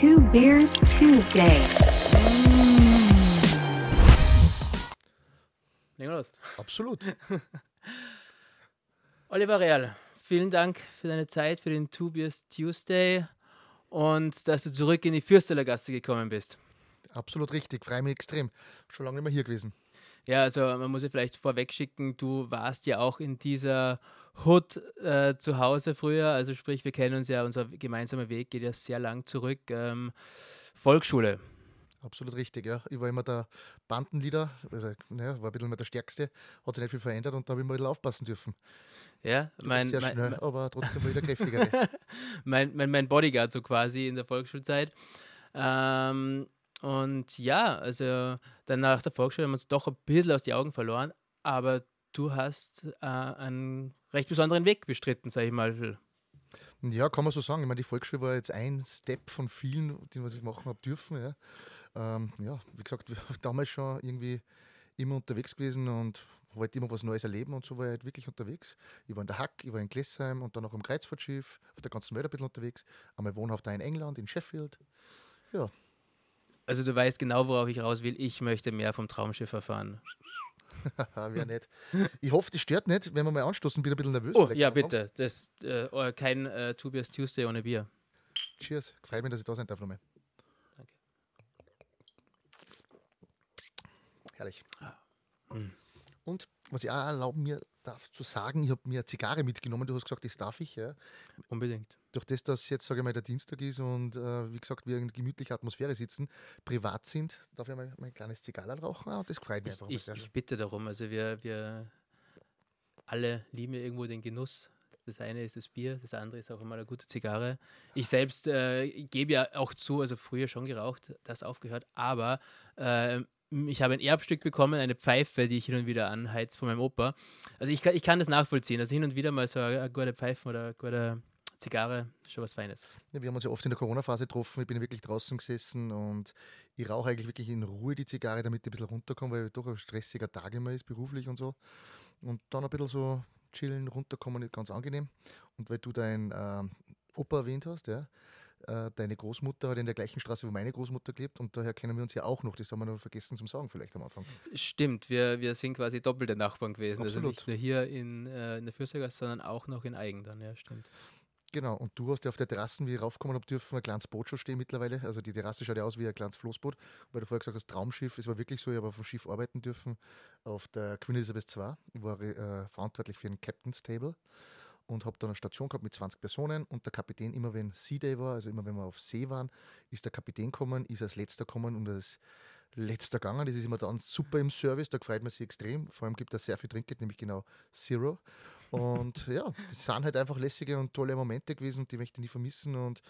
Two Beers Tuesday. Legen wir los. Absolut. Oliver Real, vielen Dank für deine Zeit, für den Two Beers Tuesday und dass du zurück in die Fürsteler Gasse gekommen bist. Absolut richtig. Freue mich extrem. Schon lange nicht mehr hier gewesen. Ja, also man muss ja vielleicht vorweg schicken, du warst ja auch in dieser Hood äh, zu Hause früher. Also sprich, wir kennen uns ja, unser gemeinsamer Weg geht ja sehr lang zurück. Ähm, Volksschule. Absolut richtig, ja. Ich war immer der Bandenleader, oder, naja, war ein bisschen mehr der Stärkste, hat sich nicht viel verändert und da habe ich mal ein bisschen aufpassen dürfen. Ja, Du mein, sehr mein, schnell, mein, aber trotzdem wieder kräftiger. mein, mein, mein Bodyguard so quasi in der Volksschulzeit. Ähm, und ja, also dann nach der Volksschule haben wir uns doch ein bisschen aus die Augen verloren, aber du hast äh, einen recht besonderen Weg bestritten, sag ich mal. ja, kann man so sagen. Ich meine, die Volksschule war jetzt ein Step von vielen, den was ich machen habe dürfen. Ja. Ähm, ja, wie gesagt, damals schon irgendwie immer unterwegs gewesen und wollte immer was Neues erleben und so war ich halt wirklich unterwegs. Ich war in der Hack, ich war in Glessheim und dann auch im Kreuzfahrtschiff, auf der ganzen Welt ein bisschen unterwegs. Einmal wohnhaft da in England, in Sheffield. Ja, Also du weißt genau, worauf ich raus will. Ich möchte mehr vom Traumschiff erfahren. Wäre nicht. Ich hoffe, das stört nicht, wenn wir mal anstoßen, bin ich ein bisschen nervös. Oh, vielleicht ja, bitte. Das, äh, oh, kein äh, Two Beers Tuesday ohne Bier. Cheers. Freut mich, dass ich da sein darf nochmal. Danke. Herrlich. Mhm. Und was ich auch erlauben mir darf zu sagen, ich habe mir eine Zigarre mitgenommen, du hast gesagt, das darf ich. Ja. Unbedingt. Durch das, dass jetzt, sage ich mal, der Dienstag ist und äh, wie gesagt, wir in gemütlicher Atmosphäre sitzen, privat sind, darf ich mal mein kleines Zigarre rauchen und das freut mich Ich, einfach. ich, ich bitte darum. Also wir, wir alle lieben ja irgendwo den Genuss. Das eine ist das Bier, das andere ist auch immer eine gute Zigarre. Ich selbst äh, gebe ja auch zu, also früher schon geraucht, das aufgehört, aber äh, ich habe ein Erbstück bekommen, eine Pfeife, die ich hin und wieder anheiz von meinem Opa. Also ich kann, ich kann das nachvollziehen. Also hin und wieder mal so eine, eine gute Pfeife oder eine gute Zigarre, schon was Feines. Ja, wir haben uns ja oft in der Corona-Phase getroffen. Ich bin ja wirklich draußen gesessen und ich rauche eigentlich wirklich in Ruhe die Zigarre, damit ich ein bisschen runterkomme, weil doch ein stressiger Tag immer ist, beruflich und so. Und dann ein bisschen so chillen, runterkommen, ganz angenehm. Und weil du deinen ähm, Opa erwähnt hast, ja, äh, deine Großmutter hat in der gleichen Straße, wo meine Großmutter gelebt und daher kennen wir uns ja auch noch. Das haben wir noch vergessen zum Sagen vielleicht am Anfang. Stimmt, wir, wir sind quasi doppelte Nachbarn gewesen. Also Absolut. nicht nur hier in, äh, in der Fürstergasse, sondern auch noch in Eigen dann, ja, stimmt. Genau, und du hast ja auf der Terrasse, wie ich raufkommen habe dürfen, ein kleines Boot schon stehen mittlerweile. Also die Terrasse schaut ja aus wie ein kleines Floßboot, weil du vorher gesagt hast, Traumschiff. Es war wirklich so, ich habe auf dem Schiff arbeiten dürfen, auf der Queen Elizabeth II. Ich war äh, verantwortlich für ein Captain's Table und habe dann eine Station gehabt mit 20 Personen und der Kapitän, immer wenn Sea Day war, also immer wenn wir auf See waren, ist der Kapitän gekommen, ist als letzter gekommen und als letzter gegangen. Das ist immer dann super im Service, da freut man sich extrem. Vor allem gibt er sehr viel Trinkgeld, nämlich genau Zero. Und ja, das sind halt einfach lässige und tolle Momente gewesen, die möchte ich nie vermissen und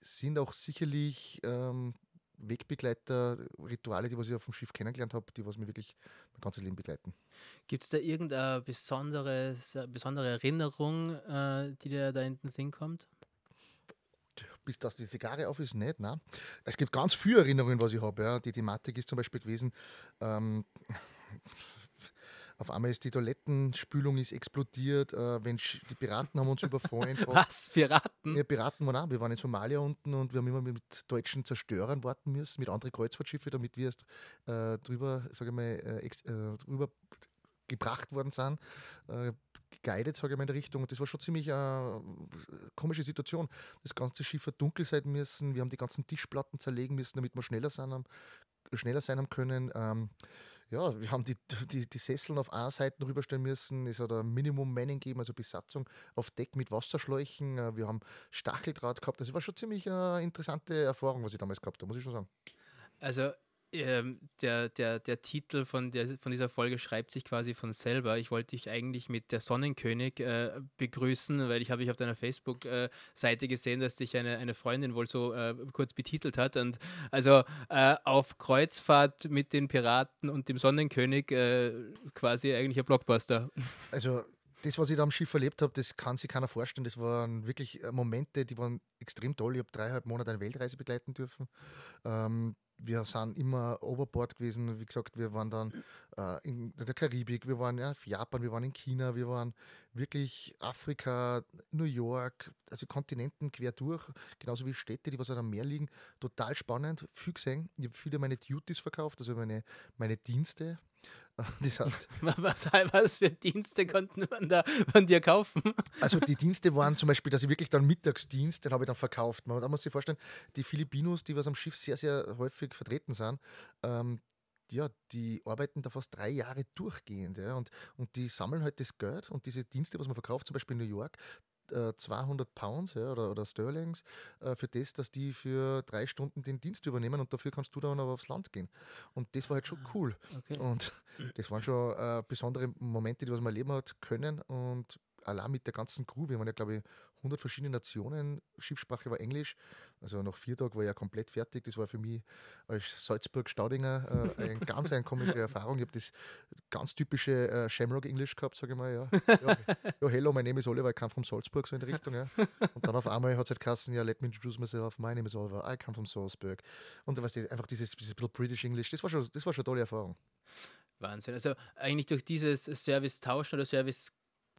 sind auch sicherlich ähm, Wegbegleiter, Rituale, die was ich auf dem Schiff kennengelernt habe, die was mir wirklich mein ganzes Leben begleiten. Gibt es da irgendeine besonderes, äh, besondere Erinnerung, äh, die dir da hinten hinkommt? bis dass die Zigarre auf ist, nicht. Nein. Es gibt ganz viele Erinnerungen, was ich habe. Ja. Die Thematik ist zum Beispiel gewesen, ähm, auf einmal ist die Toilettenspülung ist explodiert, äh, wenn die Piraten haben uns überfallen. Was? Piraten? Ja, Piraten waren auch. Wir waren in Somalia unten und wir haben immer mit deutschen Zerstörern warten müssen, mit anderen Kreuzfahrtschiffe, damit wir erst äh, drüber, sage ich mal, äh, äh, drüber gebracht worden sind, äh, geguidet, sage ich mal, in der Richtung. Und das war schon ziemlich eine komische Situation. Das ganze Schiff hat dunkel sein müssen, wir haben die ganzen Tischplatten zerlegen müssen, damit wir schneller sein haben, schneller sein haben können. Ähm, ja, wir haben die, die, die Sesseln auf Seite rüberstellen müssen. Es hat ein Minimum Manning gegeben, also Besatzung auf Deck mit Wasserschläuchen. Äh, Wir haben Stacheldraht gehabt. Das war schon ziemlich äh, interessante Erfahrung, was ich damals gehabt habe, muss ich schon sagen. Also ähm, der, der, der Titel von, der, von dieser Folge schreibt sich quasi von selber. Ich wollte dich eigentlich mit der Sonnenkönig äh, begrüßen, weil ich habe ich auf deiner Facebook-Seite gesehen, dass dich eine, eine Freundin wohl so äh, kurz betitelt hat. Und also äh, auf Kreuzfahrt mit den Piraten und dem Sonnenkönig äh, quasi eigentlich ein Blockbuster. Also das, was ich da am Schiff erlebt habe, das kann sich keiner vorstellen. Das waren wirklich äh, Momente, die waren extrem toll. Ich habe dreieinhalb Monate eine Weltreise begleiten dürfen. Ähm, wir sind immer overboard gewesen. Wie gesagt, wir waren dann äh, in der Karibik, wir waren ja, in Japan, wir waren in China, wir waren wirklich Afrika, New York, also Kontinenten quer durch, genauso wie Städte, die was am Meer liegen. Total spannend, viel gesehen. Ich habe viele meine Duties verkauft, also meine, meine Dienste. Was, was, für Dienste konnten man da von dir kaufen? Also die Dienste waren zum Beispiel, dass ich wirklich dann Mittagsdienst, den habe ich dann verkauft. Man, muss sich vorstellen, die Filipinos, die was am Schiff sehr, sehr häufig vertreten sind, ähm, ja, die arbeiten da fast drei Jahre durchgehend. Ja, und, und die sammeln halt das Geld und diese Dienste, was man verkauft, zum Beispiel in New York, 200 äh, Pounds ja, oder, oder Sterlings äh, für das, dass die für drei Stunden den Dienst übernehmen und dafür kannst du dann aber aufs Land gehen. Und das war halt schon ah, cool. Okay. Und das waren schon äh, besondere Momente, die was man erleben hat können. Und allein mit der ganzen Crew, wir waren ja, glaube ich, 100 verschiedene Nationen, Schiffssprache war Englisch. Also nach vier Tagen war ich ja komplett fertig. Das war für mich als Salzburg-Staudinger äh, eine ganz komische Erfahrung. Ich habe das ganz typische äh, Shamrock-Englisch gehabt, sage ich mal. Ja. Ja, ja, hello, my name is Oliver, I come from Salzburg, so in der Richtung. Ja. Und dann auf einmal hat es halt geheißen, ja, let me introduce myself, my name is Oliver, I come from Salzburg. Und weißt du, einfach dieses, dieses bisschen British English, das war, schon, das war schon eine tolle Erfahrung. Wahnsinn. Also eigentlich durch dieses Service tauschen oder Service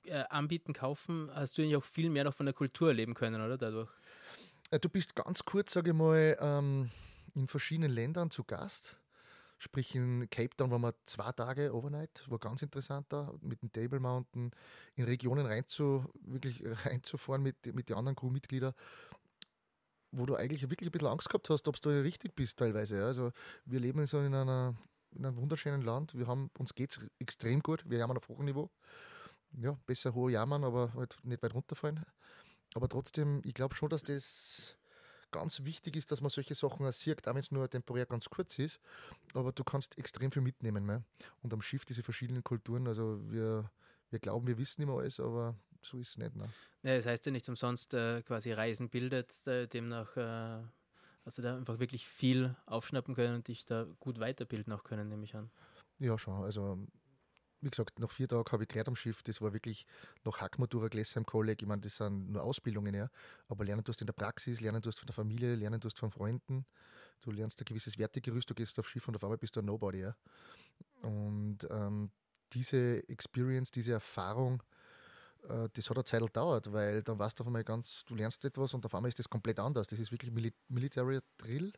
äh, anbieten, kaufen, hast du eigentlich auch viel mehr noch von der Kultur erleben können, oder dadurch? Äh, du bist ganz kurz, sage ich mal, ähm, in verschiedenen Ländern zu Gast. Sprich in Cape Town waren wir zwei Tage overnight, war ganz interessant da, mit dem Table Mountain in Regionen reinzu, wirklich reinzufahren mit, mit den anderen Crewmitgliedern, wo du eigentlich wirklich ein bisschen Angst gehabt hast, ob du richtig bist teilweise. Also wir leben so in, einer, in einem wunderschönen Land, wir haben, uns geht es extrem gut, wir haben auf hohem Niveau ja, besser hoch jammern, aber halt nicht weit runterfallen. Aber trotzdem, ich glaube schon, dass das ganz wichtig ist, dass man solche Sachen auch sieht, auch wenn es nur temporär ganz kurz ist. Aber du kannst extrem viel mitnehmen. Ne? Und am Schiff diese verschiedenen Kulturen, also wir, wir glauben, wir wissen immer alles, aber so ist es nicht. Ne? Ja, das heißt ja nicht umsonst äh, quasi Reisen bildet, äh, demnach äh, also da einfach wirklich viel aufschnappen können und dich da gut weiterbilden auch können, nehme ich an. Ja, schon. Also wie gesagt, nach vier Tagen habe ich gelernt am Schiff, das war wirklich noch Hackmatura Gläser im Kolleg. Ich meine, das sind nur Ausbildungen, ja. Aber lernen tust in der Praxis, lernen tust von der Familie, lernen tust von Freunden. Du lernst ein gewisses Wertegerüst, du gehst aufs Schiff und auf einmal bist du ein Nobody, ja. Und ähm, diese Experience, diese Erfahrung, äh, das hat eine Zeit gedauert, weil dann warst du auf einmal ganz, du lernst etwas und auf einmal ist das komplett anders. Das ist wirklich Mil Military Drill.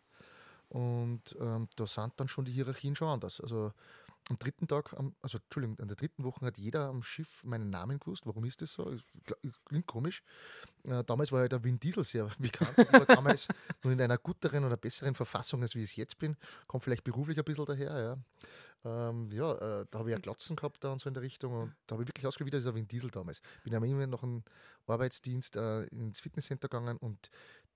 Und ähm, da sind dann schon die Hierarchien schon anders. Also am dritten Tag, also Entschuldigung, an der dritten Woche hat jeder am Schiff meinen Namen gewusst. Warum ist das so? Klingt komisch. Äh, damals war ja der Wind Diesel sehr bekannt. Ich war damals nur in einer guteren oder besseren Verfassung, als wie ich es jetzt bin. Kommt vielleicht beruflich ein bisschen daher. Ja, ähm, ja äh, da habe ich ja Glotzen gehabt da und so in der Richtung. Und da habe ich wirklich ausgeschaut wie dieser Wind Diesel damals. Bin ja immer noch einen Arbeitsdienst äh, ins Fitnesscenter gegangen und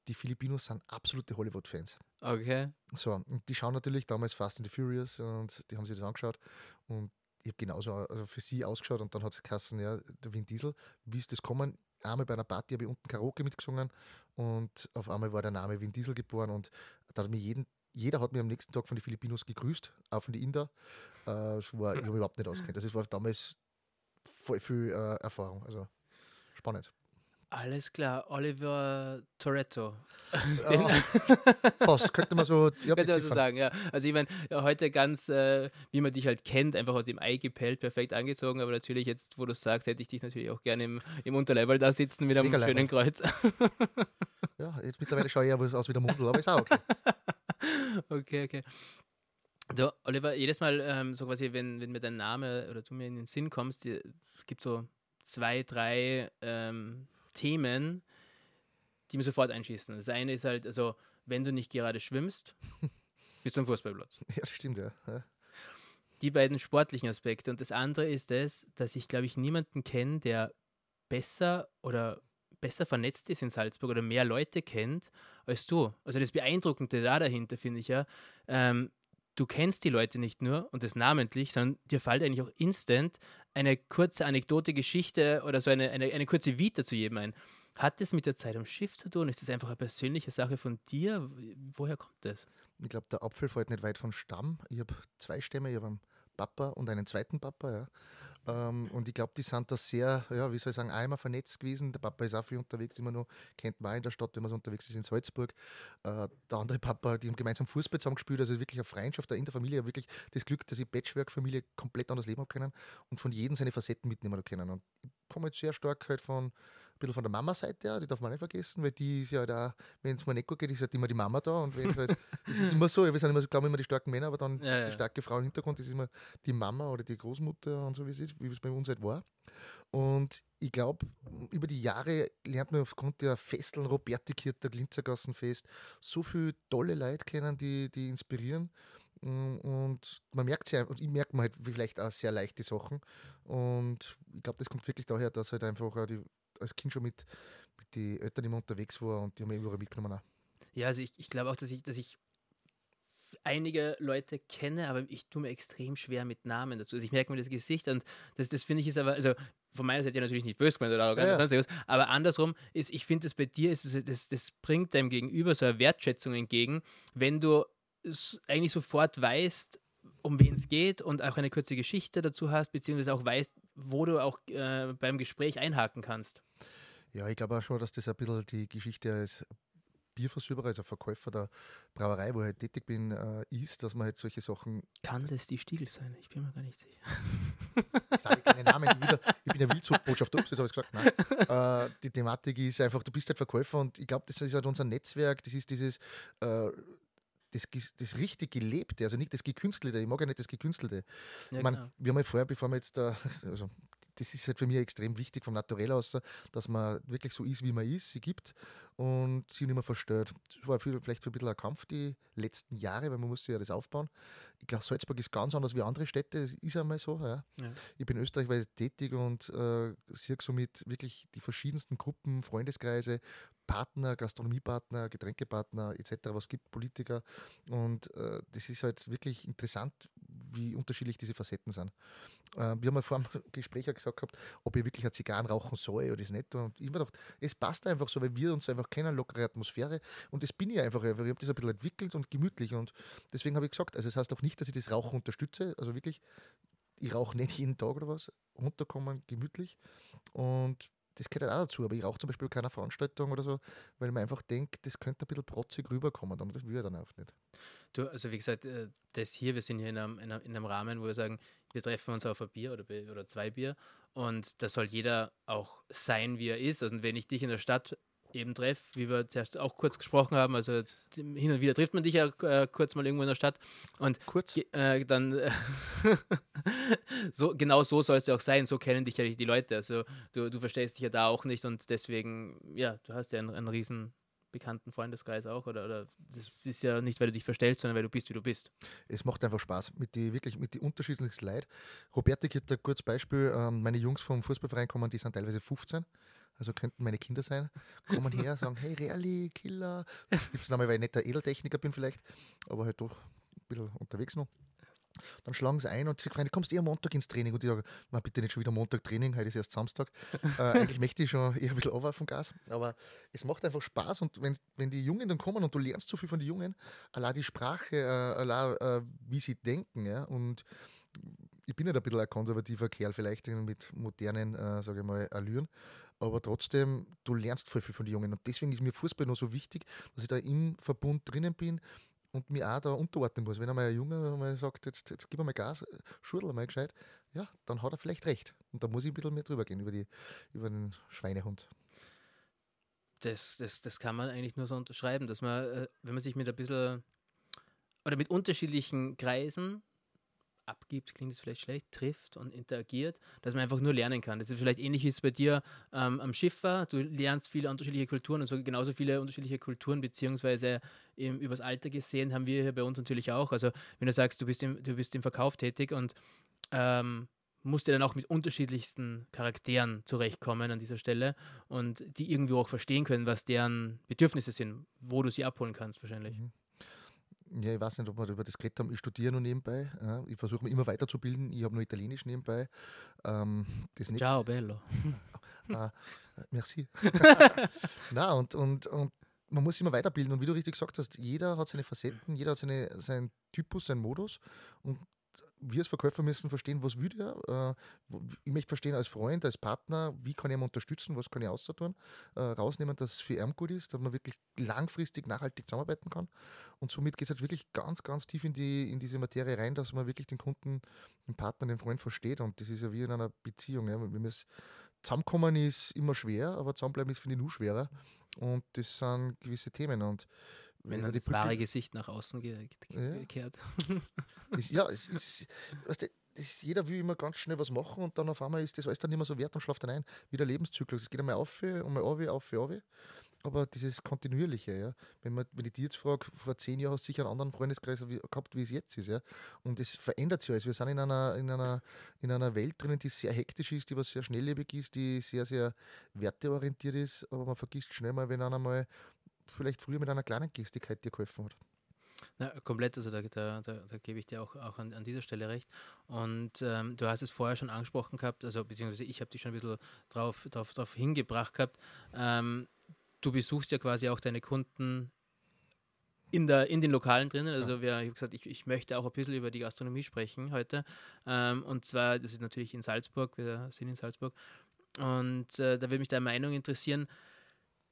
die Filipinos sind absolute Hollywood-Fans. Okay. So, und die schauen natürlich damals Fast and the Furious und die haben sich das angeschaut und ich habe genauso also für sie ausgeschaut und dann hat es geheißen, ja, der Vin Diesel, wie ist das kommen? Einmal bei einer Party habe ich unten Karaoke mitgesungen und auf einmal war der Name Vin Diesel geboren und da hat mir jeden, jeder hat mir am nächsten Tag von den Filipinos gegrüßt, auch von den Inder. Äh, das war, ich habe überhaupt nicht auskennt. Das war damals voll viel äh, Erfahrung. Also spannend. Alles klar, Oliver Toretto. Ja, fast, könnte man so, ja, könnte man so sagen, ja. Also ich meine, heute ganz, äh, wie man dich halt kennt, einfach aus dem Ei gepellt, perfekt angezogen, aber natürlich jetzt, wo du sagst, hätte ich dich natürlich auch gerne im, im Unterlevel da sitzen mit einem Mega schönen Kreuz. ja, jetzt mittlerweile schaue ich ja aus wie der Mundel, aber ist auch okay. okay, okay. Du, Oliver, jedes Mal, ähm, so quasi, wenn, wenn mir dein Name oder du mir in den Sinn kommst, es gibt so zwei, drei ähm, Themen, die mir sofort einschießen. Das eine ist halt, also, wenn du nicht gerade schwimmst, bist du am Fußballplatz. Ja, das stimmt, ja. ja. Die beiden sportlichen Aspekte. Und das andere ist das, dass ich, glaube ich, niemanden kenne, der besser oder besser vernetzt ist in Salzburg oder mehr Leute kennt als du. Also das Beeindruckende da dahinter finde ich ja, ähm, du kennst die Leute nicht nur und das namentlich, sondern dir fällt eigentlich auch instant eine kurze Anekdote, Geschichte oder so eine, eine, eine kurze Vita zu jedem ein. Hat das mit der Zeit am Schiff zu tun? Ist das einfach eine persönliche Sache von dir? Woher kommt das? Ich glaube, der Apfel fällt nicht weit vom Stamm. Ich habe zwei Stämme, ich habe einen Papa und einen zweiten Papa. Ja. Ähm, und ich glaube, die sind da sehr, ja, wie soll ich sagen, einmal vernetzt gewesen. Der Papa ist auch viel unterwegs, immer noch, kennt man auch in der Stadt, wenn man so unterwegs ist, in Salzburg. Äh, der andere Papa, die haben gemeinsam Fußball zusammen gespielt, also wirklich eine Freundschaft da in der Familie, wirklich das Glück, dass ich Patchwork-Familie komplett anders leben habe können und von jedem seine Facetten mitnehmen können. Und ich komme jetzt sehr stark halt von bisschen von der Mama-Seite her, die darf man nicht vergessen, weil die ist ja da, wenn es mir nicht gut geht, ist halt immer die Mama da und wenn halt, das ist immer so, wir sind immer, glaube immer die starken Männer, aber dann Ja, ist die ja. starke Frau im Hintergrund, das ist immer die Mama oder die Großmutter und so, wie es ist, wie es bei uns halt war. Und ich glaube, über die Jahre lernt man aufgrund der Festeln, Robertikirter, Glinzergassenfest, so viele tolle Leute kennen, die, die inspirieren. Mm, Und man merkt ja, und ich merke halt vielleicht auch sehr leicht die Sachen. Und ich glaube, das kommt wirklich daher, dass halt einfach die, als Kind schon mit, mit den Eltern immer unterwegs war und die haben mich überall mitgenommen. Auch. Ja, also ich, ich glaube auch, dass ich, dass ich einige Leute kenne, aber ich tue mir extrem schwer mit Namen dazu. Also ich merke mir das Gesicht und das, das finde ich ist aber, also von meiner Seite ja natürlich nicht böse gemeint oder arrogant Ja, ja. sonst irgendwas, aber andersrum ist, ich finde das bei dir, ist es, das, das bringt deinem Gegenüber so eine Wertschätzung entgegen, wenn du s- eigentlich sofort weißt, um wen es geht und auch eine kurze Geschichte dazu hast, beziehungsweise auch weißt, wo du auch äh, beim Gespräch einhaken kannst. Ja, ich glaube auch schon, dass das ein bisschen die Geschichte als Bierversilberer, also Verkäufer der Brauerei, wo ich halt tätig bin, äh, ist, dass man halt solche Sachen Kann das die Stiegel sein? Ich bin mir gar nicht sicher. Ich sage keine Namen, ich, wieder, ich bin ja Wildzugbotschaft, ups, das habe ich gesagt. Nein. Äh, die Thematik ist einfach, du bist halt Verkäufer und ich glaube, das ist halt unser Netzwerk, das ist dieses, äh, das, das richtig Gelebte, also nicht das Gekünstelte, ich mag ja nicht das Gekünstelte. Ja, ich mein, genau. wir haben ja vorher, bevor wir jetzt da, also das ist halt für mich extrem wichtig vom Naturell aus, dass man wirklich so ist, wie man ist, sie gibt und sie nicht mehr verstört. Das war viel, vielleicht für ein bisschen ein Kampf die letzten Jahre, weil man muss ja das aufbauen. Ich glaube, Salzburg ist ganz anders wie andere Städte, das ist einmal so. Ja. Ja. Ich bin österreichweit tätig und äh, sehe somit wirklich die verschiedensten Gruppen, Freundeskreise, Partner, Gastronomiepartner, Getränkepartner etc., was gibt, Politiker. Und äh, das ist halt wirklich interessant, wie unterschiedlich diese Facetten sind. Äh, wir haben ja vor dem Gespräch auch gesagt gehabt, ob ich wirklich eine Zigarren rauchen soll oder das nicht. Und ich habe mir gedacht, es passt einfach so, weil wir uns einfach kennen, lockere Atmosphäre. Und das bin ich einfach. einfach. Ich habe das ein bisschen entwickelt und gemütlich. Und deswegen habe ich gesagt, also es das heißt auch nicht, dass ich das Rauchen unterstütze. Also wirklich, ich rauche nicht jeden Tag oder was. Runterkommen, gemütlich. Und das gehört halt auch dazu. Aber ich rauche zum Beispiel bei keiner Veranstaltung oder so, weil mir einfach denke, das könnte ein bisschen protzig rüberkommen. Und das will ich dann auch nicht. Du, also wie gesagt, äh, das hier, wir sind hier in einem, in einem, in einem Rahmen, wo wir sagen, wir treffen uns auf ein Bier oder, oder zwei Bier und da soll jeder auch sein, wie er ist. Also wenn ich dich in der Stadt eben treffe, wie wir zuerst auch kurz gesprochen haben, also hin und wieder trifft man dich ja äh, kurz mal irgendwo in der Stadt und Kurz. äh, dann äh, so, genau so soll es ja auch sein, so kennen dich ja die Leute. Also du, du verstehst dich ja da auch nicht und deswegen, ja, du hast ja einen, einen riesen bekannten Freundeskreis auch oder, oder das ist ja nicht, weil du dich verstellst, sondern weil du bist, wie du bist. es macht einfach Spaß mit die wirklich mit die unterschiedlichsten Leuten. Roberta gibt ein kurzes Beispiel. Ähm, meine Jungs vom Fußballverein kommen, die sind teilweise 15, also könnten meine Kinder sein, kommen her, sagen, hey Reali, Killer. Jetzt Name, weil ich nicht der Edeltechniker bin vielleicht, aber halt doch ein bisschen unterwegs noch. Dann schlagen sie ein und sie fragen, kommst du eher Montag ins Training? Und ich sage, na bitte nicht schon wieder Montag Training, heute ist erst Samstag. äh, eigentlich möchte ich schon eher ein bisschen runter vom Gas, aber es macht einfach Spaß und wenn, wenn die Jungen dann kommen und du lernst so viel von den Jungen, allein die Sprache, äh, allein äh, wie sie denken, ja, und ich bin ja ein bisschen ein konservativer Kerl, vielleicht mit modernen, äh, sage ich mal, Allüren. Aber trotzdem, du lernst voll viel von den Jungen. Und deswegen ist mir Fußball noch so wichtig, dass ich da im Verbund drinnen bin und mir auch da unterordnen muss. Wenn einmal ein Junge mal sagt, jetzt, jetzt gib mal Gas, schudel mal gescheit, ja, dann hat er vielleicht recht. Und da muss ich ein bisschen mehr drüber gehen, über, die, über den Schweinehund. Das, das, das kann man eigentlich nur so unterschreiben, dass man, äh, wenn man sich mit ein bisschen oder mit unterschiedlichen Kreisen abgibt, klingt es vielleicht schlecht, trifft und interagiert, dass man einfach nur lernen kann. Das ist vielleicht ähnlich es bei dir ähm, am Schiff war. Du lernst viele unterschiedliche Kulturen und so genauso viele unterschiedliche Kulturen, beziehungsweise im, übers Alter gesehen haben wir hier bei uns natürlich auch. Also wenn du sagst, du bist im, du bist im Verkauf tätig und ähm, musst dir dann auch mit unterschiedlichsten Charakteren zurechtkommen an dieser Stelle und die irgendwie auch verstehen können, was deren Bedürfnisse sind, wo du sie abholen kannst wahrscheinlich. Mhm. Ja, ich weiß nicht, ob wir über das geredet haben. Ich studiere noch nebenbei. Ja. Ich versuche mich immer weiterzubilden. Ich habe nur Italienisch nebenbei. Ähm, das nicht. Ciao, bello. Ah, merci. Na und, und, und man muss immer weiterbilden. Und wie du richtig gesagt hast, jeder hat seine Facetten, jeder hat seine, seinen Typus, seinen Modus. Und wir als Verkäufer müssen verstehen, was will der? Äh, ich möchte verstehen als Freund, als Partner, wie kann ich ihn unterstützen, was kann ich außertun, äh, rausnehmen, dass es für ihn gut ist, dass man wirklich langfristig nachhaltig zusammenarbeiten kann. Und somit geht es halt wirklich ganz, ganz tief in, die, in diese Materie rein, dass man wirklich den Kunden, den Partner, den Freund versteht. Und das ist ja wie in einer Beziehung. Ja. Wenn es zusammenkommen ist immer schwer, aber zusammenbleiben ist, finde ich, nur schwerer. Und das sind gewisse Themen. Und wenn dann das wahre Gesicht nach außen ge ge kehrt. Das, ja, es ist, weißt du, das, jeder will immer ganz schnell was machen und dann auf einmal ist das alles dann nicht mehr so wert und schlaft dann ein, wie der Lebenszyklus. Es geht einmal auf, einmal auf, auf, auf. Aber dieses Kontinuierliche, ja. Wenn, man, wenn ich dir jetzt frage, vor zehn Jahren hast du sicher einen anderen Freundeskreis gehabt, wie es jetzt ist, ja. Und es verändert sich alles. Wir sind in einer, in, einer, in einer Welt drinnen, die sehr hektisch ist, die was sehr schnelllebig ist, die sehr, sehr werteorientiert ist, aber man vergisst schnell mal, wenn einer mal vielleicht früher mit einer kleinen Gestigkeit dir geholfen hat. Na, komplett, also da, da, da, da, gebe ich dir auch, auch an, an dieser Stelle recht. Und ähm, du hast es vorher schon angesprochen gehabt, also beziehungsweise ich habe dich schon ein bisschen drauf, drauf, drauf hingebracht gehabt. Ähm, du besuchst ja quasi auch deine Kunden in, der, in den Lokalen drinnen. Also wir, ich habe gesagt, ich, ich möchte auch ein bisschen über die Gastronomie sprechen heute. Ähm, und zwar, das ist natürlich in Salzburg, wir sind in Salzburg. Und äh, da würde mich deine Meinung interessieren.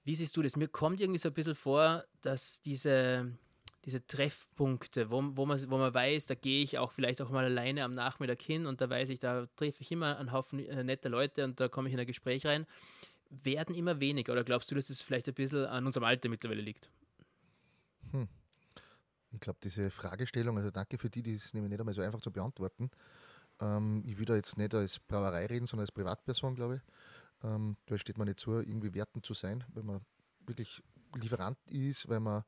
Wie siehst du das? Mir kommt irgendwie so ein bisschen vor, dass diese, diese Treffpunkte, wo, wo, man, wo man weiß, da gehe ich auch vielleicht auch mal alleine am Nachmittag hin und da weiß ich, da treffe ich immer einen Haufen äh, netter Leute und da komme ich in ein Gespräch rein, werden immer weniger. Oder glaubst du, dass das vielleicht ein bisschen an unserem Alter mittlerweile liegt? Hm. Ich glaube, diese Fragestellung, also danke für die, die ist nämlich nicht einmal so einfach zu beantworten. Ähm, ich will da jetzt nicht als Brauerei reden, sondern als Privatperson, glaube ich. Ähm, da steht man nicht zu, irgendwie wertend zu sein, wenn man wirklich Lieferant ist, weil man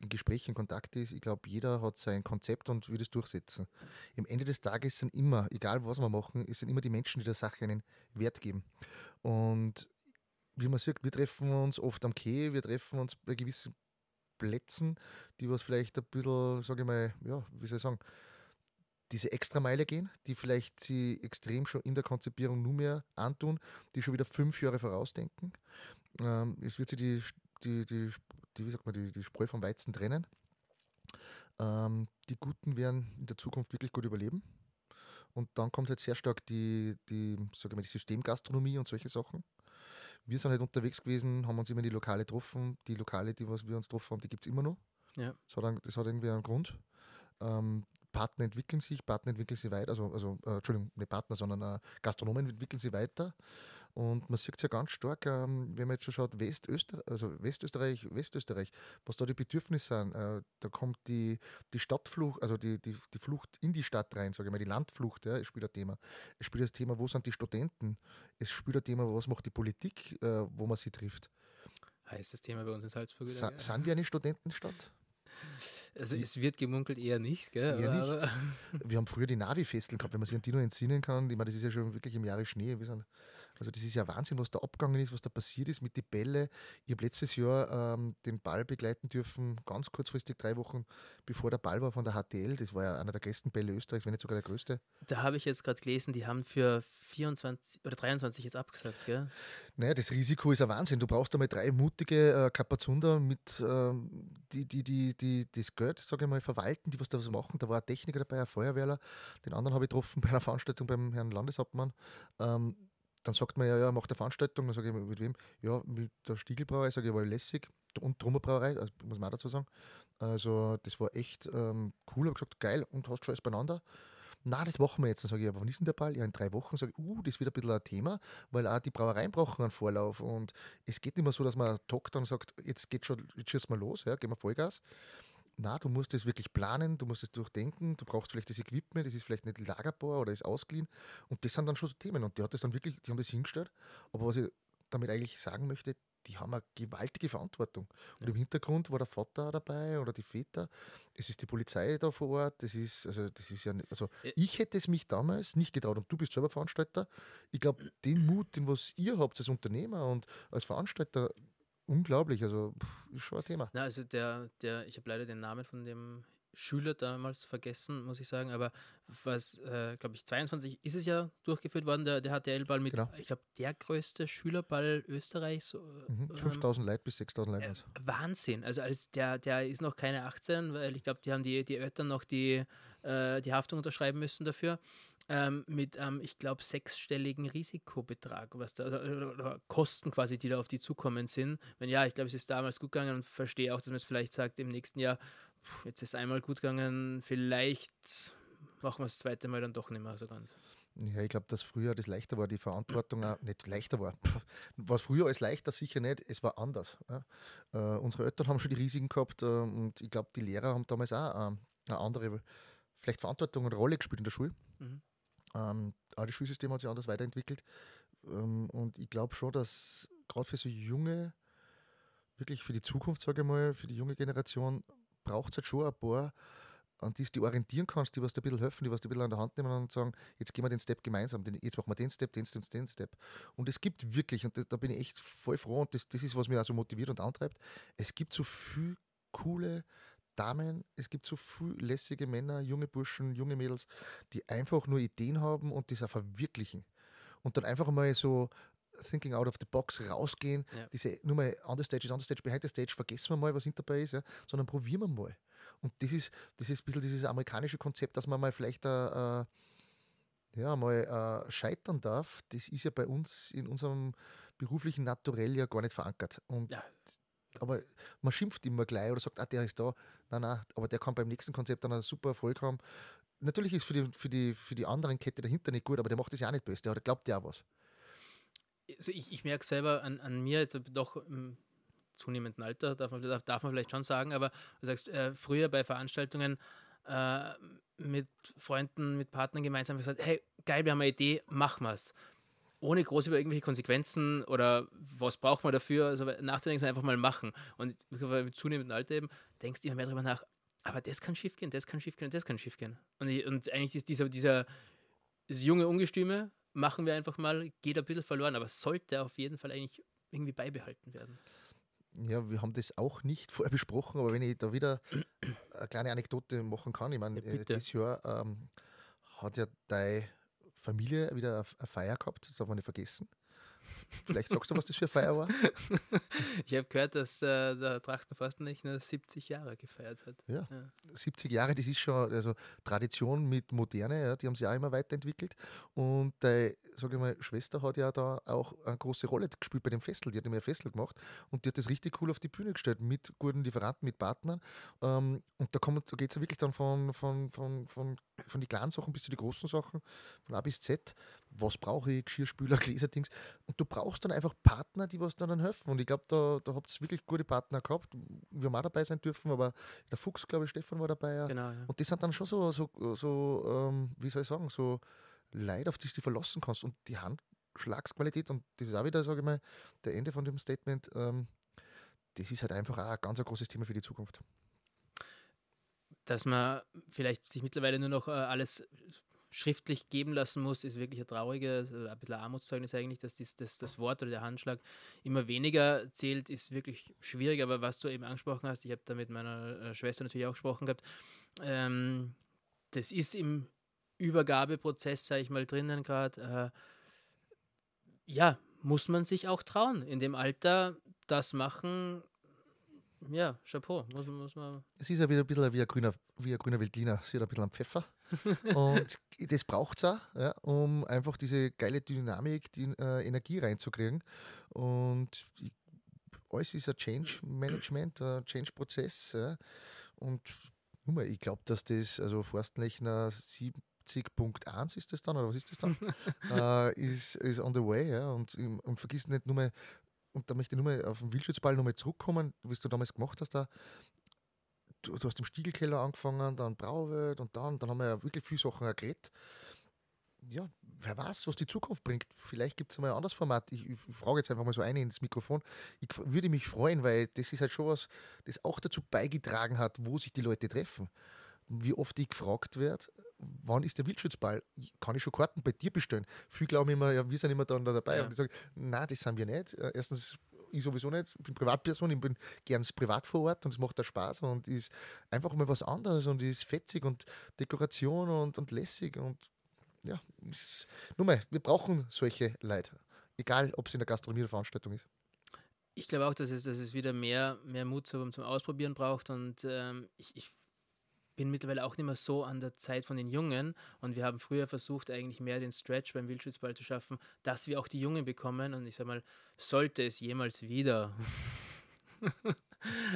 in Gesprächen, in Kontakt ist. Ich glaube, jeder hat sein Konzept und will es durchsetzen. Im Ende des Tages sind immer, egal was wir machen, es sind immer die Menschen, die der Sache einen Wert geben. Und wie man sieht, wir treffen uns oft am Quai, wir treffen uns bei gewissen Plätzen, die was vielleicht ein bisschen, sage ich mal, ja, wie soll ich sagen, diese Extrameile gehen, die vielleicht sie extrem schon in der Konzipierung nur mehr antun, die schon wieder fünf Jahre vorausdenken. Ähm, es wird sie die, die, die, die, wie sagt man, die, die Spreu vom Weizen trennen. Ähm, die Guten werden in der Zukunft wirklich gut überleben. Und dann kommt halt sehr stark die, die, sag mal, die Systemgastronomie und solche Sachen. Wir sind halt unterwegs gewesen, haben uns immer die Lokale getroffen. Die Lokale, die was wir uns getroffen haben, die gibt es immer noch. Ja. Das, hat, das hat irgendwie einen Grund. Ähm, Partner entwickeln sich, Partner entwickeln sich weiter, also, also äh, Entschuldigung, nicht Partner, sondern äh, Gastronomen entwickeln sich weiter. Und man sieht es ja ganz stark, ähm, wenn man jetzt schon schaut, Westösterreich, also Westösterreich, Westösterreich, was da die Bedürfnisse sind. Äh, da kommt die, die Stadtflucht, also die, die, die Flucht in die Stadt rein, sage ich mal, die Landflucht, ja, es spielt ein Thema. Es spielt das Thema, wo sind die Studenten? Es spielt ein Thema, was macht die Politik, äh, wo man sie trifft. Heißes Thema bei uns in Salzburg. Sa ja. Sind wir eine Studentenstadt? Also es wird gemunkelt eher nicht, gell? Eher nicht. Wir haben früher die Navi-Festeln gehabt, wenn man sich an die noch entsinnen kann. Ich meine, das ist ja schon wirklich im Jahre Schnee. Wir sind also das ist ja Wahnsinn, was da abgegangen ist, was da passiert ist mit den Bälle. Ich habe letztes Jahr ähm, den Ball begleiten dürfen, ganz kurzfristig, drei Wochen bevor der Ball war von der HTL. Das war ja einer der größten Bälle Österreichs, wenn nicht sogar der größte. Da habe ich jetzt gerade gelesen, die haben für 24 oder 23 jetzt abgesagt, gell? Naja, das Risiko ist ein Wahnsinn. Du brauchst einmal drei mutige äh, Kapazunder mit, ähm, die, die, die, die das Geld, sage ich mal, verwalten, die was da was machen. Da war ein Techniker dabei, ein Feuerwehrler. Den anderen habe ich getroffen bei einer Veranstaltung beim Herrn Landeshauptmann. Ähm, dann sagt man ja, ja, macht eine Veranstaltung, dann sage ich, mit wem? Ja, mit der Stiegelbrauerei, sage ich, war lässig. Und Trummerbrauerei, also, muss man auch dazu sagen. Also, das war echt ähm, cool. habe gesagt, geil, und hast schon alles beieinander. Na, das machen wir jetzt. Dann sage ich, aber wann ist denn der Ball? Ja, in drei Wochen. Sage ich, uh, das wird ein bisschen ein Thema, weil auch die Brauereien brauchen einen Vorlauf. Und es geht nicht mehr so, dass man tockt und sagt, jetzt geht schon, jetzt schießen wir los, ja, gehen wir Vollgas na, du musst es wirklich planen, du musst es durchdenken, du brauchst vielleicht das Equipment, das ist vielleicht nicht lagerbar oder ist ausgeliehen. Und das sind dann schon so Themen. Und die hat das dann wirklich, die haben das hingestellt. Aber was ich damit eigentlich sagen möchte, die haben eine gewaltige Verantwortung. Und ja. im Hintergrund war der Vater dabei oder die Väter. Es ist die Polizei da vor Ort. Das ist, also, das ist ja nicht, also ich hätte es mich damals nicht getraut. Und du bist selber Veranstalter. Ich glaube, den Mut, den was ihr habt als Unternehmer und als Veranstalter, unglaublich. Also pff, ist schon ein Thema. Na, also der, der, ich habe leider den Namen von dem Schüler damals vergessen, muss ich sagen, aber was, äh, glaube ich, 22 ist es ja durchgeführt worden, der, der HTL-Ball mit, genau. ich glaube, der größte Schülerball Österreichs. Mhm. 5000 ähm, Leute bis 6000 Leute. Äh, Wahnsinn, also als der, der ist noch keine 18, weil ich glaube, die haben die, die Eltern noch die, äh, die Haftung unterschreiben müssen dafür. Ähm, mit, ähm, ich glaube, sechsstelligen Risikobetrag, was da, also, oder Kosten quasi, die da auf die zukommen sind. Wenn ja, ich glaube, es ist damals gut gegangen und verstehe auch, dass man es vielleicht sagt, im nächsten Jahr, pff, jetzt ist einmal gut gegangen, vielleicht machen wir das zweite Mal dann doch nicht mehr so ganz. Ja, ich glaube, dass früher das leichter war, die Verantwortung auch nicht leichter war. Was früher als leichter sicher nicht, es war anders. Ja. Äh, unsere Eltern haben schon die Risiken gehabt äh, und ich glaube, die Lehrer haben damals auch äh, eine andere vielleicht Verantwortung und Rolle gespielt in der Schule. Mhm. Ähm, auch das Schulsystem hat sich anders weiterentwickelt. Ähm, und ich glaube schon, dass gerade für so junge, wirklich für die Zukunft, sage ich mal, für die junge Generation, braucht es halt schon ein paar an die du orientieren kannst, die was dir ein bisschen helfen, die was dir ein bisschen an der Hand nehmen und sagen, jetzt gehen wir den Step gemeinsam, jetzt machen wir den Step, den Step, den Step. Und es gibt wirklich, und da bin ich echt voll froh und das, das ist, was mich auch so motiviert und antreibt, es gibt so viele coole Damen, es gibt so viele lässige Männer, junge Burschen, junge Mädels, die einfach nur Ideen haben und das auch verwirklichen. Und dann einfach mal so thinking out of the box rausgehen, ja. diese nur mal on the stage is on the stage, behind the stage, vergessen wir mal, was hinter dabei ist, ja, sondern probieren wir mal. Und das ist, das ist ein bisschen dieses amerikanische Konzept, dass man mal vielleicht äh, äh, ja, mal äh, scheitern darf. Das ist ja bei uns in unserem beruflichen Naturell ja gar nicht verankert. Und ja. Aber man schimpft immer gleich oder sagt, ah, der ist da. Nein, nein, aber der kann beim nächsten Konzept dann einen super Erfolg haben. Natürlich ist für die, für die, für die anderen Kette dahinter nicht gut, aber der macht das ja auch nicht best. Der glaubt ja was. Also ich, ich merke selber an, an mir, jetzt doch im zunehmenden Alter, darf man, darf, darf man vielleicht schon sagen, aber du sagst, äh, früher bei Veranstaltungen äh, mit Freunden, mit Partnern gemeinsam gesagt, hey, geil, wir haben eine Idee, machen wir es. Ohne groß über irgendwelche Konsequenzen oder was braucht man dafür, also nachzudenken, sondern einfach mal machen. Und mit zunehmendem Alter eben denkst du immer mehr darüber nach, aber das kann schief gehen, das kann schief gehen, das kann schief gehen. Und, und eigentlich ist dieser, dieser das junge Ungestüme, machen wir einfach mal, geht ein bisschen verloren, aber sollte auf jeden Fall eigentlich irgendwie beibehalten werden. Ja, wir haben das auch nicht vorher besprochen, aber wenn ich da wieder eine kleine Anekdote machen kann, ich meine, ja, äh, dieses Jahr ähm, hat ja deine Familie wieder eine Feier gehabt, das haben wir nicht vergessen. Vielleicht sagst du, was das für eine Feier war? ich habe gehört, dass äh, der Trachtenforstenlechner 70 Jahre gefeiert hat. Ja, ja, 70 Jahre, das ist schon also Tradition mit Moderne, ja, die haben sich auch immer weiterentwickelt. Und deine, sage ich mal, Schwester hat ja da auch eine große Rolle gespielt bei dem Festel. Die hat immer ein Festel gemacht und die hat das richtig cool auf die Bühne gestellt mit guten Lieferanten, mit Partnern. Ähm, und da, da geht es ja wirklich dann von, von, von, von, von die kleinen Sachen bis zu den großen Sachen, von A bis Z. Was brauche ich? Geschirrspüler, Gläserdings. Und du brauchst dann einfach Partner, die was dann helfen. Und ich glaube, da, da habt ihr wirklich gute Partner gehabt. Wir haben auch dabei sein dürfen, aber der Fuchs, glaube ich, Stefan war dabei. Ja. Genau, ja. Und das sind dann schon so, so, so ähm, wie soll ich sagen, so Leute, auf die du verlassen kannst. Und die Handschlagsqualität, und das ist auch wieder, sage ich mal, der Ende von dem Statement, ähm, das ist halt einfach auch ein ganz ein großes Thema für die Zukunft. Dass man vielleicht sich mittlerweile nur noch äh, alles schriftlich geben lassen muss, ist wirklich ein trauriges, ein bisschen Armutszeugnis eigentlich, dass dies, das, das Wort oder der Handschlag immer weniger zählt, ist wirklich schwierig. Aber was du eben angesprochen hast, ich habe da mit meiner äh, Schwester natürlich auch gesprochen gehabt, ähm, das ist im Übergabeprozess, sage ich mal, drinnen gerade. Äh, ja, muss man sich auch trauen, in dem Alter das machen, ja, Chapeau. Muss, muss man es ist ja wieder ein bisschen wie ein grüner, wie ein grüner Veltliner. Sie hat ein bisschen am Pfeffer. und das braucht es auch, ja, um einfach diese geile Dynamik, die äh, Energie reinzukriegen. Und alles ist ein Change Management, ein Change-Prozess. Ja. Und mal, ich glaube, dass das, also Forstenlechner 70.1 ist das dann, oder was ist das dann? äh, ist, ist on the way, ja. Und, und vergiss nicht nur mal, und da möchte ich nur mal auf den Wildschutzball nochmal zurückkommen, wie du damals gemacht hast, da, du, du hast im Stiegelkeller angefangen, dann Brauwelt und dann, dann haben wir ja wirklich viele Sachen geredet. Ja, wer weiß, was die Zukunft bringt. Vielleicht gibt es mal ein anderes Format. Ich, ich, frage jetzt einfach mal so eine ins Mikrofon. Ich würde mich freuen, weil das ist halt schon was, das auch dazu beigetragen hat, wo sich die Leute treffen. Wie oft ich gefragt werde, wann ist der Wildschutzball? Kann ich schon Karten bei dir bestellen? Viele glauben immer, ja, wir sind immer dann da dabei. Ja. Und ich sage, nein, das sind wir nicht. Äh, erstens ich sowieso nicht. Ich bin Privatperson, ich bin gern privat vor Ort und es macht da Spaß und ist einfach mal was anderes und ist fetzig und Dekoration und, und lässig und ja, ist, nur mal, wir brauchen solche Leute. Egal, ob es in der Gastronomie oder Veranstaltung ist. Ich glaube auch, dass es, dass es wieder mehr, mehr Mut zum, zum Ausprobieren braucht und ähm, ich, ich bin mittlerweile auch nicht mehr so an der Zeit von den Jungen und wir haben früher versucht, eigentlich mehr den Stretch beim Wildschützball zu schaffen, dass wir auch die Jungen bekommen und ich sag mal, sollte es jemals wieder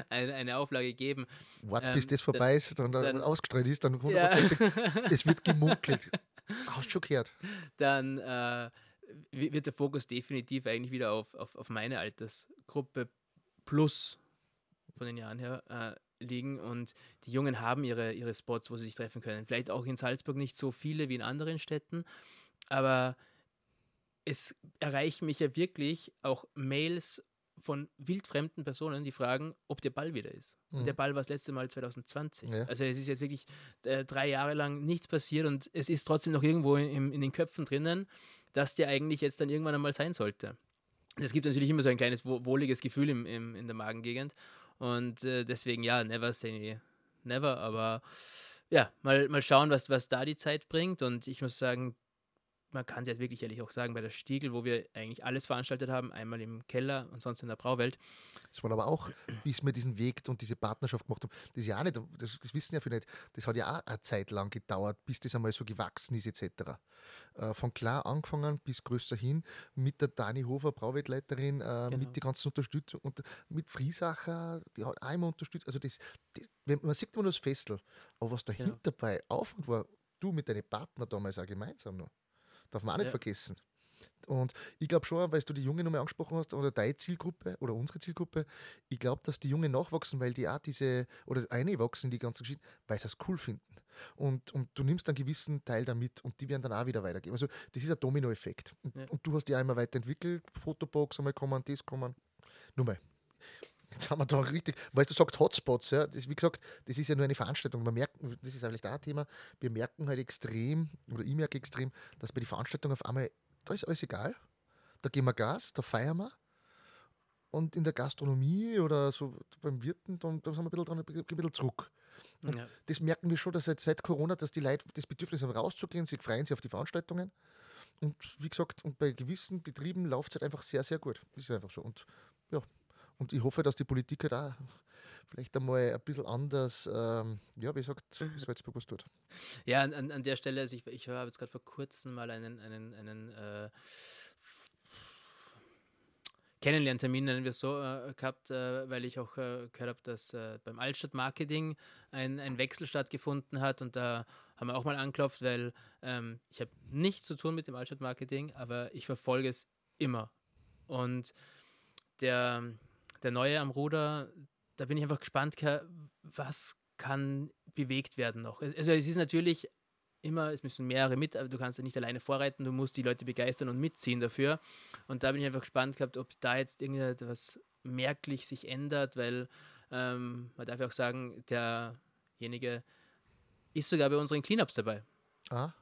eine, eine Auflage geben. Warte, bis ähm, das vorbei ist, dann, dann, dann- ausgestrahlt ist, dann Ja. 100%, es wird gemunkelt. Hast schon gehört? dann äh, wi- wird der Fokus definitiv eigentlich wieder auf, auf, auf meine Altersgruppe plus von den Jahren her äh, liegen und die Jungen haben ihre, ihre Spots, wo sie sich treffen können. Vielleicht auch in Salzburg nicht so viele wie in anderen Städten, aber es erreichen mich ja wirklich auch Mails von wildfremden Personen, die fragen, ob der Ball wieder ist. Mhm. der Ball war das letzte Mal 2020. Ja. Also es ist jetzt wirklich äh, drei Jahre lang nichts passiert und es ist trotzdem noch irgendwo in, in den Köpfen drinnen, dass der eigentlich jetzt dann irgendwann einmal sein sollte. Es gibt natürlich immer so ein kleines wo- wohliges Gefühl im, im, in der Magengegend und äh, deswegen ja, never say never, aber ja, mal, mal schauen, was, was da die Zeit bringt. Und ich muss sagen, man kann es jetzt wirklich ehrlich auch sagen, bei der Stiegel, wo wir eigentlich alles veranstaltet haben, einmal im Keller und sonst in der Brauwelt, Es war aber auch, bis wir diesen Weg und diese Partnerschaft gemacht haben, das ist ja auch nicht, das, das wissen ja viele nicht, das hat ja auch eine Zeit lang gedauert, bis das einmal so gewachsen ist, etc. Äh, von klar angefangen bis größer hin, mit der Dani Hofer, Brauweltleiterin, äh, Genau. mit der ganzen Unterstützung und mit Friesacher, die hat auch immer unterstützt. Also das, das wenn, man sieht immer nur das Festel, aber was dahinter Genau. dabei Aufwand war, du mit deinen Partner damals auch gemeinsam noch, darf man auch nicht Ja. vergessen. Und ich glaube schon, weil du die Jungen nochmal angesprochen hast, oder deine Zielgruppe oder unsere Zielgruppe, ich glaube, dass die Jungen nachwachsen, weil die auch diese, oder eine wachsen, die ganzen Geschichten, weil sie es cool finden. Und, und du nimmst einen gewissen Teil damit und die werden dann auch wieder weitergeben. Also das ist ein Dominoeffekt. Und, Ja. und du hast die auch immer weiterentwickelt, Fotobox einmal kommen, das kommen. Nur mal. Jetzt haben wir da richtig, weil du sagst Hotspots, ja, das, wie gesagt, das ist ja nur eine Veranstaltung. Man merkt, das ist eigentlich auch ein Thema, wir merken halt extrem, oder ich merke extrem, dass bei den Veranstaltungen auf einmal, da ist alles egal, da gehen wir Gas, da feiern wir. Und in der Gastronomie oder so beim Wirten, da, da sind wir ein bisschen, dran, ein bisschen zurück. Ja. das merken wir schon, dass seit, seit Corona, dass die Leute das Bedürfnis haben, rauszugehen, sie freuen sich auf die Veranstaltungen. Und wie gesagt, und bei gewissen Betrieben läuft es halt einfach sehr, sehr gut. Das ist einfach so. Und und ich hoffe, dass die Politik halt auch vielleicht einmal ein bisschen anders, ähm, ja, wie gesagt, Salzburg was tut. Ja, an, an- der Stelle, also ich, ich habe jetzt gerade vor kurzem mal einen, einen, einen äh, Kennenlerntermin, nennen wir es so, äh, gehabt, äh, weil ich auch äh, gehört habe, dass äh, beim Altstadt Marketing ein, ein Wechsel stattgefunden hat und da haben wir auch mal anklopft, weil ähm, ich habe nichts zu tun mit dem Altstadt Marketing, aber ich verfolge es immer. Und der, der Neue am Ruder, da bin ich einfach gespannt, was kann bewegt werden noch. Also es ist natürlich immer, es müssen mehrere mit, aber du kannst ja nicht alleine vorreiten, du musst die Leute begeistern und mitziehen dafür. Und da bin ich einfach gespannt gehabt, ob da jetzt irgendetwas merklich sich ändert, weil ähm, man darf ja auch sagen, derjenige ist sogar bei unseren Cleanups dabei, Ah,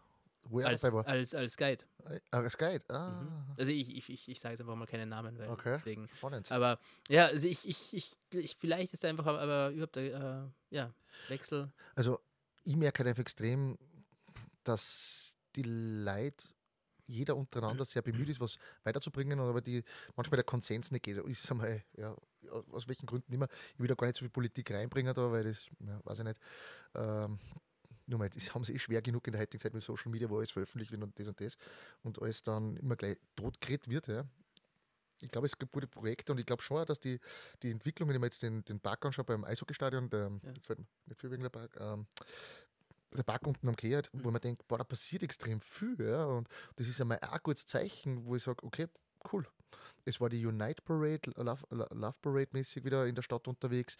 wo er als, war. als, als Guide. Ah, als Guide. Ah, Mhm. Also ich, ich, ich, ich sage jetzt einfach mal keinen Namen, weil Okay. deswegen. spannend. Aber ja, also ich, ich, ich, ich vielleicht ist da einfach aber überhaupt der äh, ja, Wechsel. Also ich merke halt einfach extrem, dass die Leute, jeder untereinander sehr bemüht ist, was weiterzubringen, aber die manchmal der Konsens nicht geht. Ist einmal, ja, aus welchen Gründen immer. Ich will da gar nicht so viel Politik reinbringen da, weil das, ja, weiß ich nicht. Ähm, nur mal, das haben sie eh schwer genug in der heutigen Zeit mit Social Media, wo alles veröffentlicht wird und das und das und alles dann immer gleich totgeredet wird, ja. Ich glaube, es gibt gute Projekte und ich glaube schon, dass die, die Entwicklung, wenn ich mir jetzt den, den Park anschaue beim Eishockeystadion, der, Ja. jetzt fällt mir nicht für wegen der Park, ähm, der Park unten am Kehrt, wo man denkt, boah, da passiert extrem viel. Ja? Und das ist einmal auch ein gutes Zeichen, wo ich sage, okay, cool. Es war die Unite Parade, Love, Love Parade mäßig wieder in der Stadt unterwegs.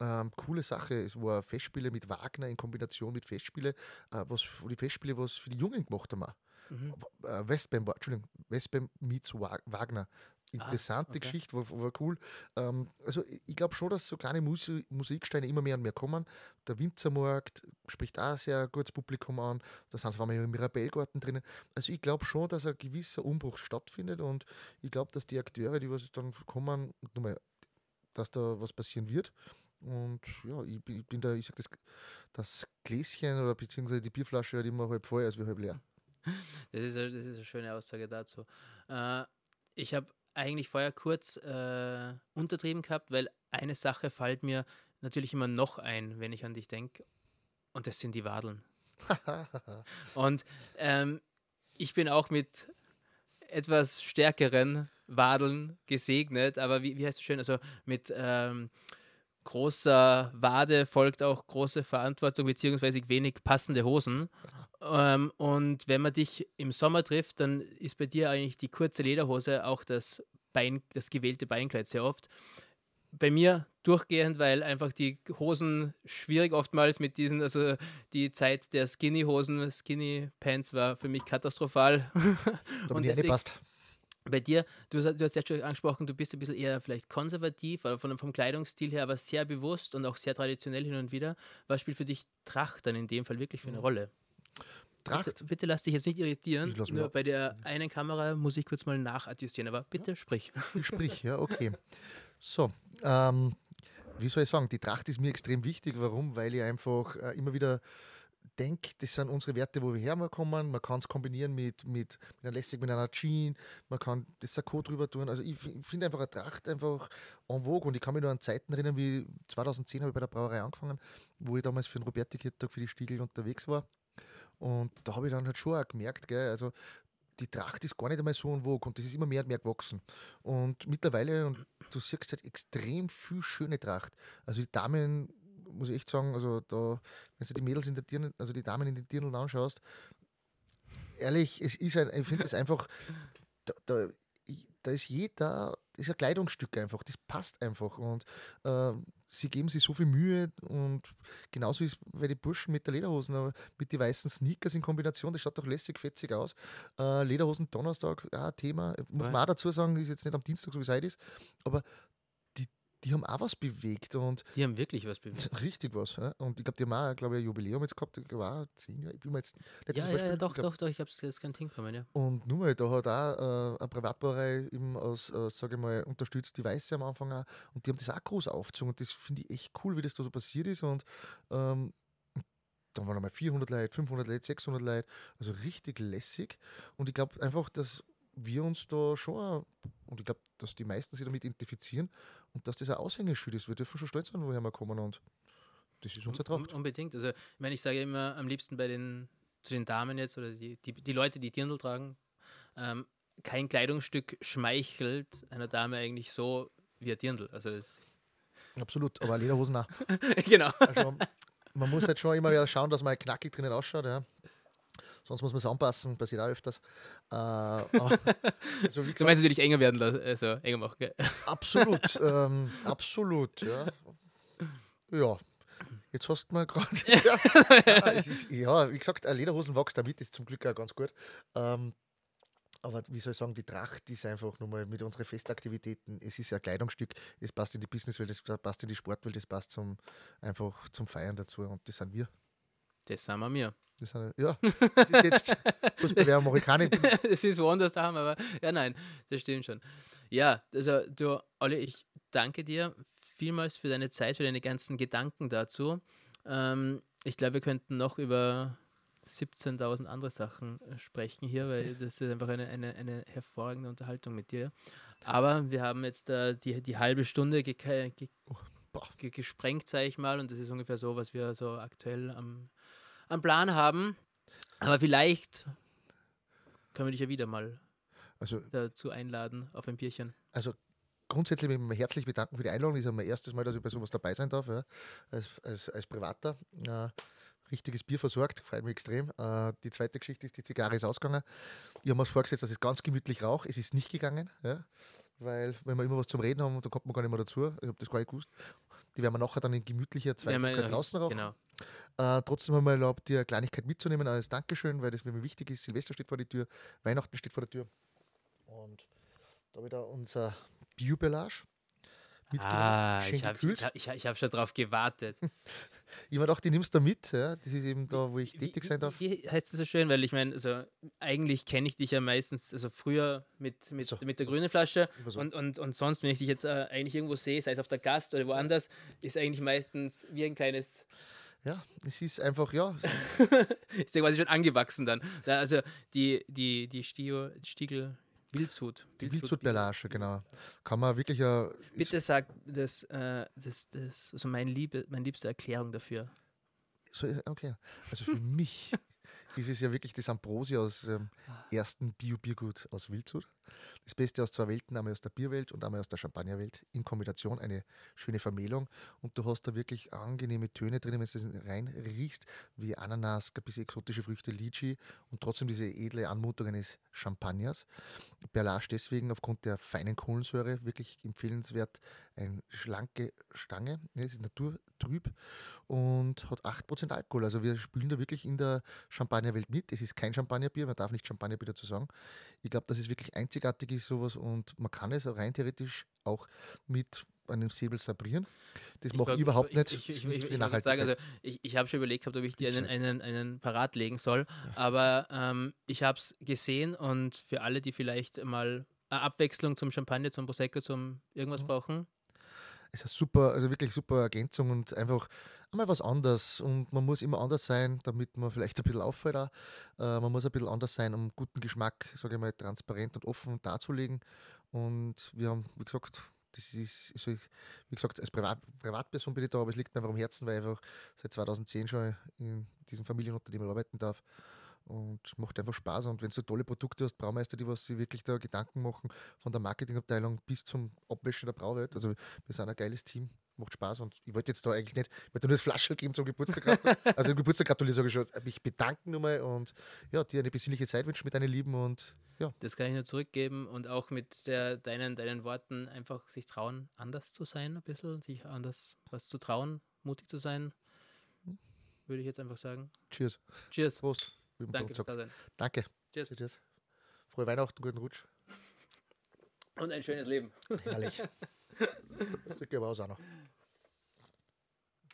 Ähm, coole Sache. Es war Festspiele mit Wagner in Kombination mit Festspiele, äh, was für die Festspiele, was für die Jungen gemacht haben. Mhm. Äh, Westbam, war- Entschuldigung, Westbam meets Wa- Wagner. Interessante Ah, okay. Geschichte, war, war cool. Ähm, also ich, glaube schon, dass so kleine Musi Musiksteine immer mehr und mehr kommen. Der Winzermarkt spricht auch sehr gutes Publikum an. Da sind wir im Mirabellgarten drinnen. Also ich glaube schon, dass ein gewisser Umbruch stattfindet und ich glaube, dass die Akteure, die was dann kommen, nochmal, dass da was passieren wird. Und ja, ich, bin- ich bin da, ich sage das, das Gläschen oder beziehungsweise die Bierflasche halt immer halb voll als wie halb leer. Das ist, eine- das ist eine schöne Aussage dazu. Äh, ich habe eigentlich vorher kurz äh, untertrieben gehabt, weil eine Sache fällt mir natürlich immer noch ein, wenn ich an dich denke. und das sind die Wadeln. und ähm, ich bin auch mit etwas stärkeren Wadeln gesegnet, aber wie, wie heißt es schön? Also mit ähm, großer Wade folgt auch große Verantwortung beziehungsweise wenig passende Hosen. Ähm, und wenn man dich im Sommer trifft, dann ist bei dir eigentlich die kurze Lederhose auch das Bein, das gewählte Beinkleid sehr oft. Bei mir durchgehend, weil einfach die Hosen schwierig oftmals mit diesen, also die Zeit der Skinny-Hosen, Skinny-Pants war für mich katastrophal. Ich deswegen- passt. Bei dir, du hast, du hast ja schon angesprochen, du bist ein bisschen eher vielleicht konservativ, aber von, vom Kleidungsstil her aber sehr bewusst und auch sehr traditionell hin und wieder. Was spielt für dich Tracht dann in dem Fall wirklich für eine Rolle? Tracht. Bitte, bitte lass dich jetzt nicht irritieren. Nur bei der einen Kamera muss ich kurz mal nachadjustieren, aber bitte sprich. Sprich, ja, okay. So, ähm, wie soll ich sagen, die Tracht ist mir extrem wichtig. Warum? Weil ich einfach äh, immer wieder denke, das sind unsere Werte, wo wir herkommen. Man kann es kombinieren mit, mit, mit einer Lässig, mit einer Jean, man kann das Sakko drüber tun. Also ich finde einfach eine Tracht einfach en vogue und ich kann mich nur an Zeiten erinnern, wie 2010 habe ich bei der Brauerei angefangen, wo ich damals für den Roberti-Kirtag für die Stiegel unterwegs war. Und da habe ich dann halt schon auch gemerkt, gell, also die Tracht ist gar nicht einmal so en vogue und das ist immer mehr und mehr gewachsen. Und mittlerweile, und du siehst halt extrem viel schöne Tracht. Also die Damen, muss ich echt sagen, also da, wenn du die Mädels in der Dirndl, also die Damen in den Dirndl anschaust, ehrlich, es ist ein, ich finde es einfach, da, da, da ist jeder, das ist ein Kleidungsstück einfach, das passt einfach und äh, sie geben sich so viel Mühe und genauso ist bei den Burschen mit der Lederhosen, aber mit den weißen Sneakers in Kombination, das schaut doch lässig, fetzig aus. Äh, Lederhosen Donnerstag, ja, ein Thema, muss man auch dazu sagen, ist jetzt nicht am Dienstag, so wie es heute ist, aber die, haben auch was bewegt und Die haben wirklich was bewegt. richtig was. Ja? Und ich glaube, die haben auch, glaube ich, ein Jubiläum jetzt gehabt, auch zehn Jahre, ich bin mir jetzt nicht Ja, ja, fest, ja, doch, glaub, doch, doch, ich habe es jetzt kein hinkommen, ja. und nur mal, da hat auch äh, eine Privatbrauerei eben aus, äh, sage ich mal, unterstützt, die Weiße am Anfang auch. Und die haben das auch groß aufgezogen. Und das finde ich echt cool, wie das da so passiert ist. Und ähm, dann waren einmal 400 Leute, 500 Leute, 600 Leute. Also richtig lässig. Und ich glaube einfach, dass wir uns da schon, und ich glaube, dass die meisten sich damit identifizieren und dass das ein Aushängeschild ist. Wir dürfen schon stolz sein, woher wir kommen. Und das ist unsere Un- Tracht. Unbedingt. Also, ich meine, ich sage immer am liebsten bei den, zu den Damen jetzt oder die, die, die Leute, die Dirndl tragen, ähm, kein Kleidungsstück schmeichelt einer Dame eigentlich so wie ein Dirndl. Also, es, Absolut. Aber Lederhosen auch. genau. Also, man muss halt schon immer wieder schauen, dass man knackig drinnen ausschaut. Ja. Sonst muss man es anpassen, passiert auch öfters. Äh, also wie Du meinst natürlich enger werden lassen, also enger machen. Gell? absolut, ähm, absolut, ja. Ja, jetzt hast du mal gerade. ja, ist- ja, wie gesagt, äh, Lederhosen wächst damit, ist zum Glück auch ganz gut. Ähm, aber wie soll ich sagen, die Tracht ist einfach nur mal mit unseren Festaktivitäten, es ist ja ein Kleidungsstück, es passt in die Businesswelt, es passt in die Sportwelt, es passt zum, einfach zum Feiern dazu und das sind wir. Das sind wir mir. Das sind, ja, das ist jetzt ich keine. das ist woanders daheim, aber ja, nein, das stimmt schon. Ja, also du, Olli, ich danke dir vielmals für deine Zeit, für deine ganzen Gedanken dazu. Ähm, ich glaube, wir könnten noch über 17.000 andere Sachen sprechen hier, weil das ist einfach eine, eine, eine hervorragende Unterhaltung mit dir. Aber wir haben jetzt äh, die, die halbe Stunde ge ge boah. ge gesprengt, sage ich mal, und das ist ungefähr so, was wir so aktuell am, am Plan haben. Aber vielleicht können wir dich ja wieder mal Also, dazu einladen auf ein Bierchen. also grundsätzlich möchte ich mich herzlich bedanken für die Einladung. Das ist ja mein erstes Mal, dass ich bei sowas dabei sein darf, ja, als, als, als Privater. Äh, richtiges Bier versorgt, freut mich extrem. Äh, die zweite Geschichte ist, die Zigarre ist ausgegangen. Ich habe mir vorgesetzt, dass ich ganz gemütlich rauche. Es ist nicht gegangen, ja, weil wenn wir immer was zum Reden haben, dann kommt man gar nicht mehr dazu. Ich habe das gar nicht gewusst. Die werden wir nachher dann in gemütlicher Zweisamkeit ja- draußen rauchen. Genau. Äh, trotzdem haben wir erlaubt, dir eine Kleinigkeit mitzunehmen als Dankeschön, weil das mir wichtig ist. Silvester steht vor der Tür, Weihnachten steht vor der Tür. Und da wieder unser mitgenommen, Ah, ich habe ich ich ich hab schon drauf gewartet. Ich habe gedacht, die nimmst du mit. Ja? Das ist eben da, wo ich Wie- tätig sein darf. Wie heißt das so schön? Weil ich meine, also eigentlich kenne ich dich ja meistens, also früher mit, mit, So. mit der grünen Flasche so. und, und, und sonst, wenn ich dich jetzt äh, eigentlich irgendwo sehe, sei es auf der Gast oder woanders, ist eigentlich meistens wie ein kleines, Ja, es ist einfach, ja, ist ja quasi schon angewachsen dann. Da, also die, die, die Stio, Stiegel Wildshut. die Wildsudbellage, genau. Kann man wirklich ja. Bitte sag das, äh, das, das also mein Liebe, meine liebste Erklärung dafür. so, okay. Also für mich ist es ja wirklich das Ambrosia aus ähm, ersten Bio-Biergut aus Wildshut. Das Beste aus zwei Welten, einmal aus der Bierwelt und einmal aus der Champagnerwelt. In Kombination eine schöne Vermählung. Und du hast da wirklich angenehme Töne drin, wenn du das rein riechst, wie Ananas, ein bisschen exotische Früchte, Lychee und trotzdem diese edle Anmutung eines Champagners. Perlage deswegen aufgrund der feinen Kohlensäure wirklich empfehlenswert. Eine schlanke Stange. Es ist naturtrüb und hat 8% Alkohol. Also wir spielen da wirklich in der Champagnerwelt mit. Es ist kein Champagnerbier, man darf nicht Champagnerbier dazu sagen. Ich glaube, dass es wirklich einzigartig ist, sowas, und man kann es rein theoretisch auch mit einem Säbel sabrieren. Das mache ich überhaupt nicht. Ich, ich, nicht ich, ich, sagen, also ich, habe schon überlegt ob ich dir einen, einen, einen parat legen soll, aber ähm, ich habe es gesehen und für alle, die vielleicht mal eine Abwechslung zum Champagner, zum Prosecco, zum irgendwas Mhm. brauchen, ist eine super, also wirklich super Ergänzung und einfach einmal was anderes. Und man muss immer anders sein, damit man vielleicht ein bisschen auffällt. Auch. Äh, man muss ein bisschen anders sein, um guten Geschmack, sage ich mal, transparent und offen darzulegen. Und wir haben, wie gesagt, das ist, so, wie gesagt, als Privat, Privatperson bin ich da, aber es liegt mir einfach am Herzen, weil ich einfach seit 2010 schon in diesem Familienunternehmen arbeiten darf. Und macht einfach Spaß. Und wenn du so tolle Produkte hast, Braumeister, die was sich wirklich da Gedanken machen, von der Marketingabteilung bis zum Abwäschen der Brauwelt. Also wir sind ein geiles Team, macht Spaß. Und ich wollte jetzt da eigentlich nicht, ich wollte nur das Flasche geben zum Geburtstag. also Geburtstag gratulieren, sage ich schon. Mich bedanken nochmal und ja, dir eine besinnliche Zeit wünschen mit deinen Lieben und ja, das kann ich nur zurückgeben und auch mit der, deinen, deinen Worten einfach sich trauen, anders zu sein, ein bisschen, sich anders was zu trauen, mutig zu sein, würde ich jetzt einfach sagen. cheers. Cheers. Prost. Wie man Danke sagt. Danke. Cheers. cheers. Frohe Weihnachten, guten Rutsch. Und ein schönes Leben. Herrlich. Das geht aber auch noch.